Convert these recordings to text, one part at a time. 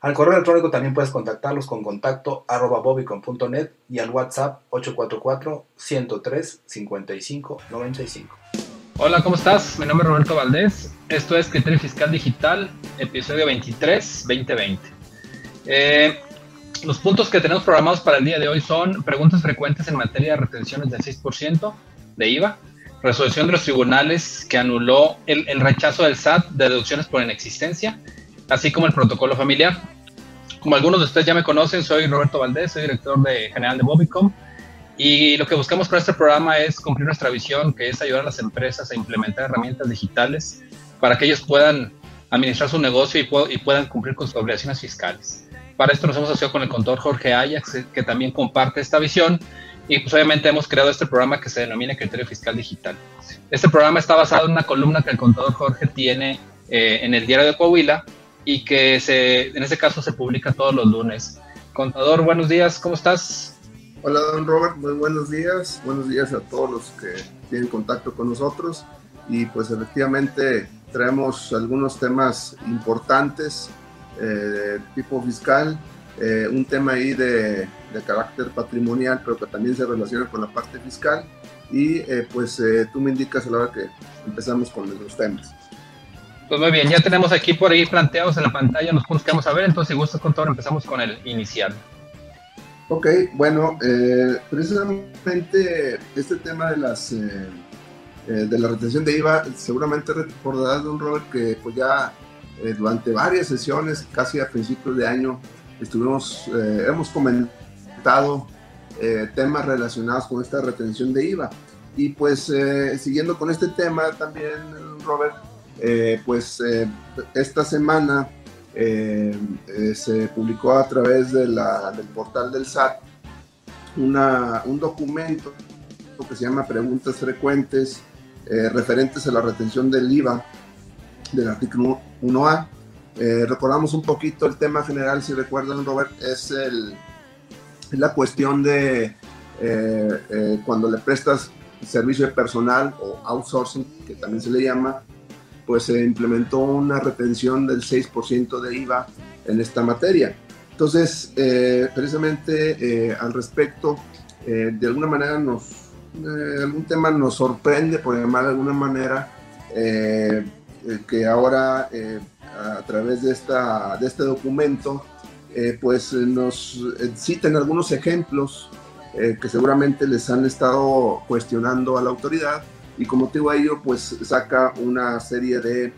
Al correo electrónico también puedes contactarlos con contacto arroba bobicon.net y al WhatsApp 844-103-5595. Hola, ¿cómo estás? Mi nombre es Roberto Valdés. Esto es Criterio Fiscal Digital, episodio 23, 2020. Eh, los puntos que tenemos programados para el día de hoy son preguntas frecuentes en materia de retenciones del 6% de IVA, resolución de los tribunales que anuló el, rechazo del SAT de deducciones por inexistencia, así como el protocolo familiar. Como algunos de ustedes ya me conocen, soy Roberto Valdés, soy director de, general de Bobicom y lo que buscamos con este programa es cumplir nuestra visión, que es ayudar a las empresas a implementar herramientas digitales para que ellos puedan administrar su negocio y, y puedan cumplir con sus obligaciones fiscales. Para esto nos hemos asociado con el contador Jorge Ajax, que también comparte esta visión y pues obviamente hemos creado este programa que se denomina Criterio Fiscal Digital. Este programa está basado en una columna que el contador Jorge tiene eh, en el diario de Coahuila y que se, en este caso se publica todos los lunes. Contador, buenos días, ¿cómo estás? Hola, don Robert, muy buenos días. Buenos días a todos los que tienen contacto con nosotros. Y pues efectivamente traemos algunos temas importantes eh, tipo fiscal, eh, un tema ahí de de carácter patrimonial, pero que también se relaciona con la parte fiscal. Y eh, pues eh, tú me indicas a la hora que empezamos con los temas. Pues muy bien, ya tenemos aquí por ahí planteados en la pantalla los puntos que vamos a ver, entonces si gusta todo empezamos con el inicial. Ok, bueno, eh, precisamente este tema de las de la retención de IVA, seguramente recordarás, don Robert, que pues ya durante varias sesiones, casi a principios de año, estuvimos, hemos comentado eh, temas relacionados con esta retención de IVA. Y pues eh, siguiendo con este tema también, Robert, eh, pues esta semana se publicó a través del portal del SAT un documento que se llama Preguntas Frecuentes referentes a la retención del IVA del artículo 1A. recordamos un poquito el tema general, si recuerdan, Robert, es el, la cuestión de eh, eh, cuando le prestas servicio personal o outsourcing, que también se le llama, pues se implementó una retención del 6% de IVA en esta materia. Entonces, eh, precisamente al respecto, de alguna manera nos, algún tema nos sorprende, por llamar de alguna manera, que ahora a través de, esta, de este documento eh, pues eh, nos eh, citen algunos ejemplos que seguramente les han estado cuestionando a la autoridad y como te digo a ello, pues saca una serie de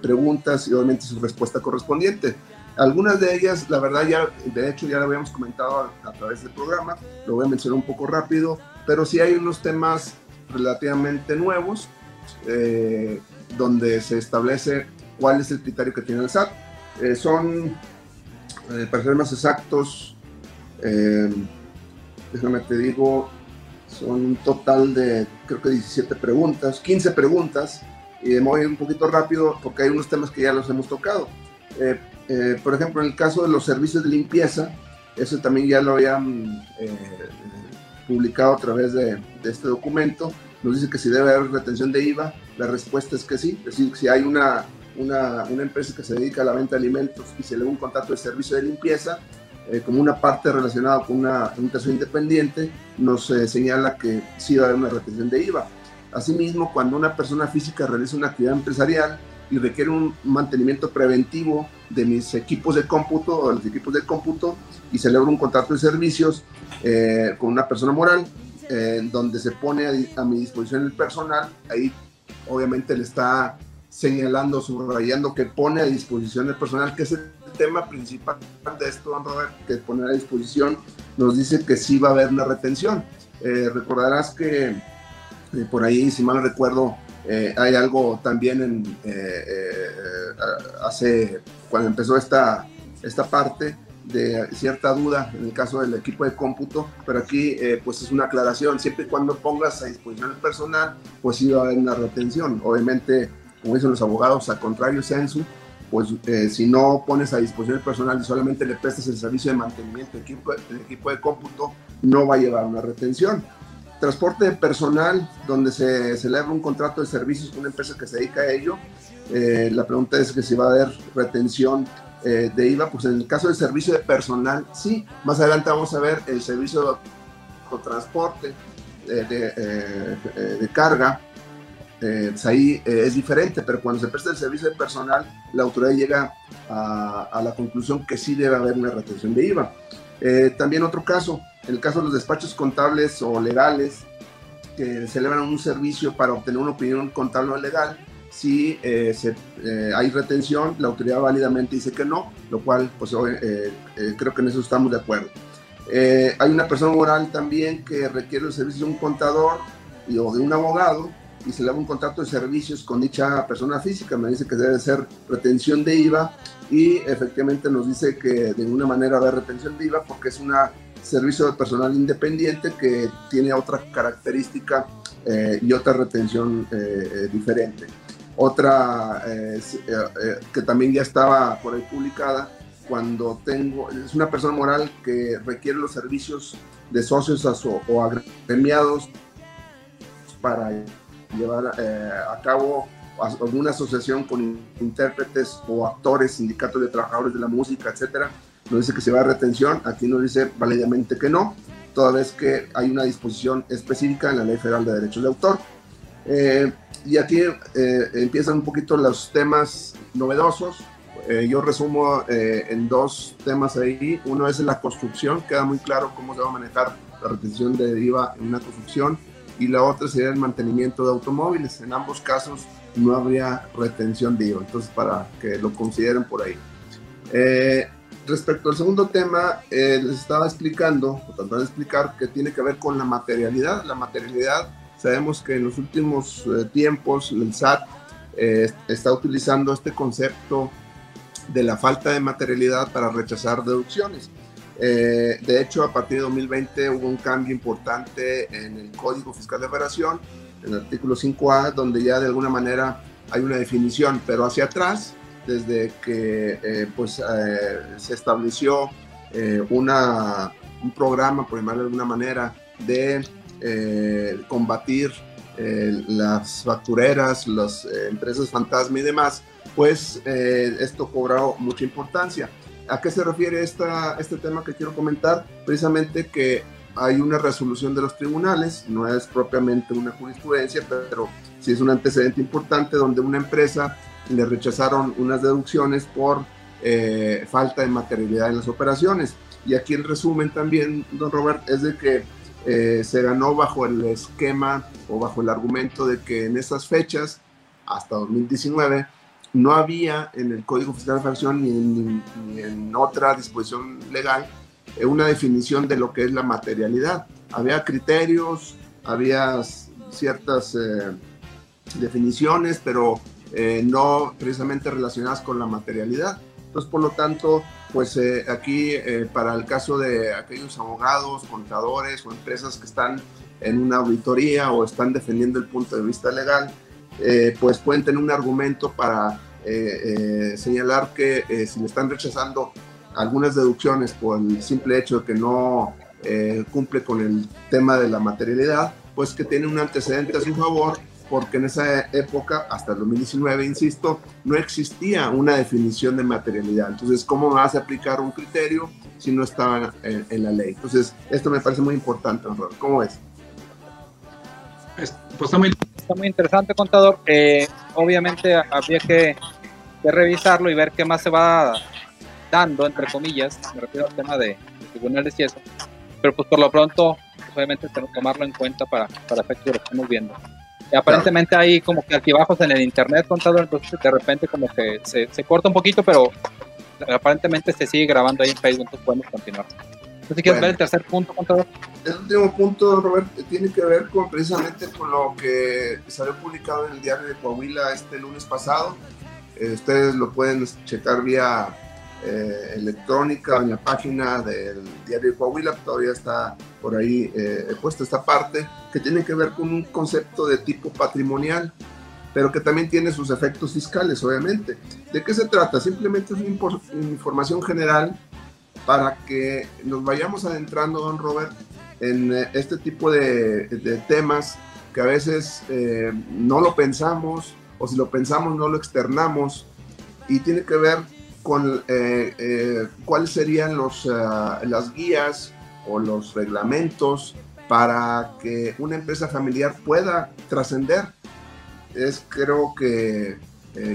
preguntas y obviamente su respuesta correspondiente. Algunas de ellas, la verdad, ya de hecho ya lo habíamos comentado a, través del programa, lo voy a mencionar un poco rápido, pero sí hay unos temas relativamente nuevos donde se establece cuál es el criterio que tiene el SAT. son eh, para ser más exactos, eh, déjame te digo, son un total de creo que 17 preguntas, 15 preguntas, y me voy un poquito rápido porque hay unos temas que ya los hemos tocado. Eh, por ejemplo, en el caso de los servicios de limpieza, eso también ya lo habían publicado a través de, de, este documento. Nos dice que si debe haber retención de IVA, la respuesta es que sí. Es decir, si hay una una, una, empresa que se dedica a la venta de alimentos y se le da un contrato de servicio de limpieza, eh, como una parte relacionada con una, un independiente, nos eh, señala que sí va a haber una retención de IVA. Asimismo, cuando una persona física realiza una actividad empresarial y requiere un mantenimiento preventivo de mis equipos de cómputo o de los equipos de cómputo y celebra un contrato de servicios eh, con una persona moral, donde se pone a, mi disposición el personal, ahí obviamente le está señalando, subrayando que pone a disposición el personal, que es el tema principal de esto, Robert, que pone a disposición, nos dice que sí va a haber una retención. Eh, recordarás que eh, por ahí, si mal recuerdo, eh, hay algo también en, hace, cuando empezó esta, esta parte de cierta duda en el caso del equipo de cómputo, pero aquí eh, pues es una aclaración, siempre y cuando pongas a disposición el personal, pues sí va a haber una retención. Obviamente, como dicen los abogados, a contrario censo, pues eh, si no pones a disposición el personal y solamente le prestas el servicio de mantenimiento del equipo, del equipo de cómputo, no va a llevar una retención. Transporte de personal, donde se celebra un contrato de servicios con una empresa que se dedica a ello. Eh, la pregunta es que si va a haber retención eh, de IVA, pues en el caso del servicio de personal, sí. Más adelante vamos a ver el servicio de transporte de, de, de carga, eh, pues ahí eh, es diferente, pero cuando se presta el servicio de personal, la autoridad llega a, la conclusión que sí debe haber una retención de IVA. Eh, también otro caso, el caso de los despachos contables o legales que celebran un servicio para obtener una opinión contable o legal, si hay retención, la autoridad válidamente dice que no, lo cual pues creo que en eso estamos de acuerdo. hay una persona moral también que requiere el servicio de un contador o de un abogado y se le da un contrato de servicios con dicha persona física. Me dice que debe ser retención de IVA y efectivamente nos dice que de ninguna manera va a retención de IVA porque es un servicio de personal independiente que tiene otra característica eh, y otra retención eh, eh, diferente. Otra que también ya estaba por ahí publicada, cuando tengo, es una persona moral que requiere los servicios de socios o agremiados para llevar eh, a cabo alguna asociación con intérpretes o actores, sindicatos de trabajadores de la música, etcétera, nos dice que se va a retención, aquí nos dice válidamente que no, toda vez que hay una disposición específica en la Ley Federal de Derechos de Autor. Eh, y aquí eh, empiezan un poquito los temas novedosos. yo resumo en dos temas ahí. Uno es la construcción, queda muy claro cómo se va a manejar la retención de IVA en una construcción y la otra sería el mantenimiento de automóviles. En ambos casos no habría retención de IVA, entonces para que lo consideren por ahí. Eh, respecto al segundo tema, eh, les estaba explicando, o tratando de explicar, que tiene que ver con la materialidad. La materialidad, sabemos que en los últimos eh, tiempos el SAT está utilizando este concepto de la falta de materialidad para rechazar deducciones. Eh, de hecho, a partir de 2020 hubo un cambio importante en el Código Fiscal de Operación, en el artículo 5A, donde ya de alguna manera hay una definición, pero hacia atrás, desde que eh, pues, eh, se estableció una, un programa, por llamarlo de alguna manera, de combatir las factureras, las empresas fantasma y demás, pues esto cobró mucha importancia. ¿A qué se refiere esta, este tema que quiero comentar? Precisamente que hay una resolución de los tribunales, no es propiamente una jurisprudencia, pero sí es un antecedente importante donde una empresa le rechazaron unas deducciones por eh, falta de materialidad en las operaciones. Y aquí el resumen también, don Robert, es de que eh, se ganó bajo el esquema o bajo el argumento de que en esas fechas, hasta 2019, no había en el Código Fiscal de Fracción ni en, otra disposición legal eh, una definición de lo que es la materialidad. Había criterios, había ciertas eh, definiciones, pero eh, no precisamente relacionadas con la materialidad. Entonces, por lo tanto, pues aquí para el caso de aquellos abogados, contadores o empresas que están en una auditoría o están defendiendo el punto de vista legal, eh, pues pueden tener un argumento para eh, eh, señalar que si le están rechazando algunas deducciones por el simple hecho de que no cumple con el tema de la materialidad, pues que tiene un antecedente a su favor, porque en esa época, hasta el 2019, insisto, no existía una definición de materialidad. Entonces, ¿cómo vas a aplicar un criterio si no estaba en, la ley? Entonces, esto me parece muy importante, ¿Cómo ves? Pues está muy muy interesante, contador. Eh, obviamente habría que, revisarlo y ver qué más se va dando, entre comillas, me refiero al tema de, tribunales y eso. Pero pues por lo pronto, pues, obviamente tenemos que tomarlo en cuenta para, para efectos de lo que estamos viendo. Y aparentemente hay como que altibajos en el internet, contador, entonces de repente como que se, se corta un poquito, pero aparentemente se sigue grabando ahí en Facebook, entonces podemos continuar si quieres ver el tercer punto, contador. El último punto, Robert, tiene que ver con precisamente con lo que salió publicado en el diario de Coahuila este lunes pasado. Eh, ustedes lo pueden checar vía eh, electrónica, en la página del diario Coahuila, todavía está por ahí eh, puesta esta parte, que tiene que ver con un concepto de tipo patrimonial, pero que también tiene sus efectos fiscales, obviamente. ¿De qué se trata? Simplemente es una información general para que nos vayamos adentrando, don Robert, en eh, este tipo de, temas que a veces no lo pensamos o si lo pensamos no lo externamos y tiene que ver con eh, eh, cuáles serían los, eh, las guías o los reglamentos para que una empresa familiar pueda trascender. Es creo que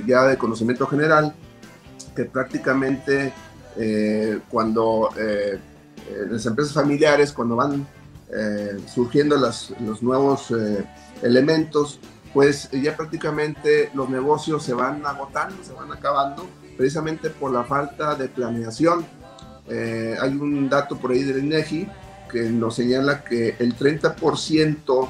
ya de conocimiento general que prácticamente cuando las empresas familiares, cuando van surgiendo las, los nuevos elementos, pues ya prácticamente los negocios se van agotando, se van acabando precisamente por la falta de planeación. Eh, hay un dato por ahí del INEGI que nos señala que el 30%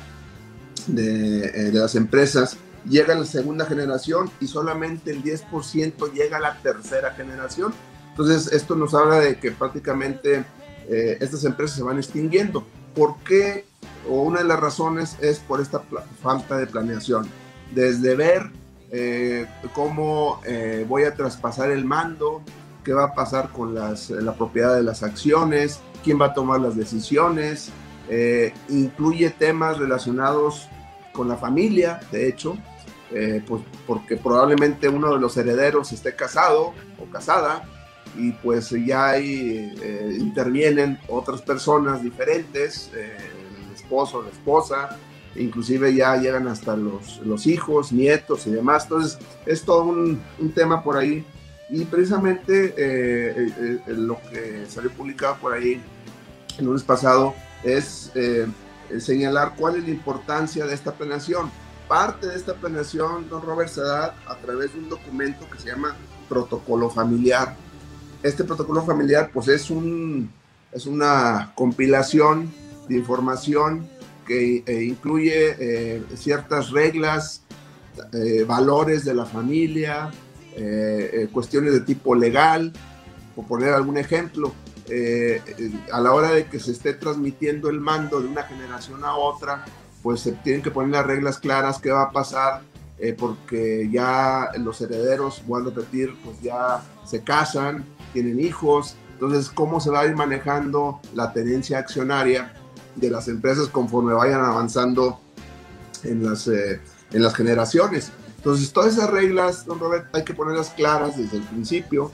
de, eh, de, las empresas llega a la segunda generación y solamente el 10% llega a la tercera generación. Entonces, esto nos habla de que prácticamente eh, estas empresas se van extinguiendo. ¿Por qué? O una de las razones es por esta falta de planeación. Desde ver eh, cómo eh, voy a traspasar el mando, qué va a pasar con la propiedad de las acciones, quién va a tomar las decisiones, incluye temas relacionados con la familia, de hecho, pues porque probablemente uno de los herederos esté casado o casada y pues ya ahí intervienen otras personas diferentes, el esposo, la esposa, inclusive ya llegan hasta los, los hijos, nietos y demás. Entonces es todo un, un tema por ahí. Y precisamente eh, eh, eh, lo que salió publicado por ahí el lunes pasado es señalar cuál es la importancia de esta planeación. Parte de esta planeación, don Robert, se da a través de un documento que se llama protocolo familiar. Este protocolo familiar pues es, un, es una compilación de información que eh, incluye eh, ciertas reglas, eh, valores de la familia, cuestiones de tipo legal, por poner algún ejemplo. a la hora de que se esté transmitiendo el mando de una generación a otra, pues se tienen que poner las reglas claras, qué va a pasar, porque ya los herederos, a repetir, pues ya se casan, tienen hijos, entonces cómo se va a ir manejando la tenencia accionaria de las empresas conforme vayan avanzando en las, eh, en las generaciones. Entonces, todas esas reglas, don Robert, hay que ponerlas claras desde el principio,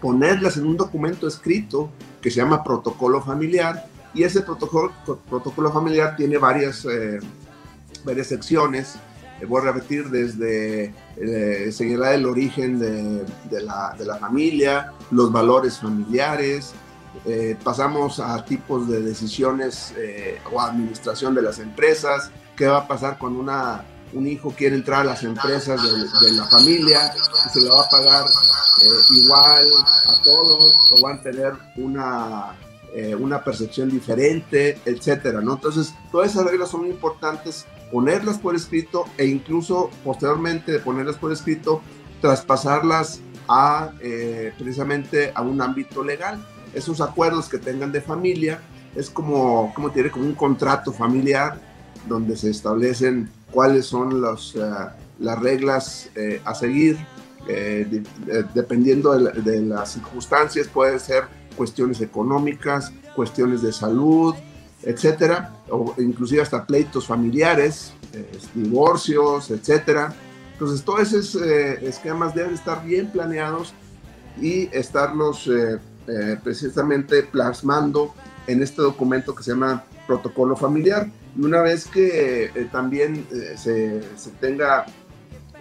ponerlas en un documento escrito que se llama protocolo familiar, y ese protocolo, protocolo familiar tiene varias, eh, varias secciones. Voy a repetir desde eh, señalar el origen de, de, la, de la familia, los valores familiares, eh, pasamos a tipos de decisiones eh, o administración de las empresas, qué va a pasar cuando una, un hijo quiere entrar a las empresas de, la familia, se le va a pagar eh, igual a todos o van a tener una, una percepción diferente, etcétera, ¿no? Entonces, todas esas reglas son muy importantes ponerlas por escrito e incluso posteriormente de ponerlas por escrito, traspasarlas a precisamente a un ámbito legal esos acuerdos que tengan de familia, es como, como tiene como un contrato familiar donde se establecen cuáles son los, eh, las reglas eh, a seguir, eh, dependiendo de, las circunstancias, puede ser cuestiones económicas, cuestiones de salud, etcétera, o inclusive hasta pleitos familiares, divorcios, etcétera. Entonces, todos esos esquemas deben estar bien planeados y estarlos eh, precisamente plasmando en este documento que se llama protocolo familiar. Y una vez que eh, también eh, se, se, tenga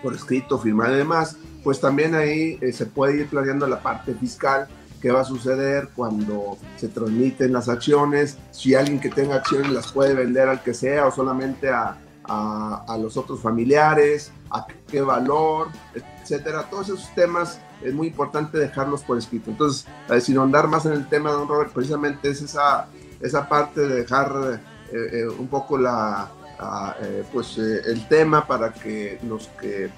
por escrito, firmado y demás, pues también ahí se puede ir planeando la parte fiscal, qué va a suceder cuando se transmiten las acciones, si alguien que tenga acciones las puede vender al que sea o solamente a, a, los otros familiares, a qué valor, etcétera. Todos esos temas es muy importante dejarlos por escrito. Entonces, sin andar más en el tema, don Robert, precisamente es esa, esa parte de dejar eh, eh, un poco la, eh, pues, el tema para que los que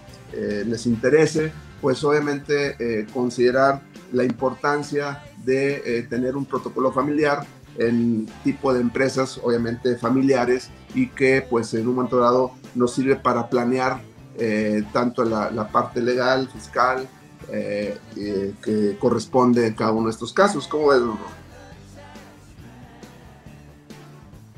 les interese, pues obviamente considerar la importancia de tener un protocolo familiar en tipo de empresas, obviamente familiares, y que pues en un momento dado nos sirve para planear tanto la, la, parte legal, fiscal, que corresponde en cada uno de estos casos. ¿Cómo ves,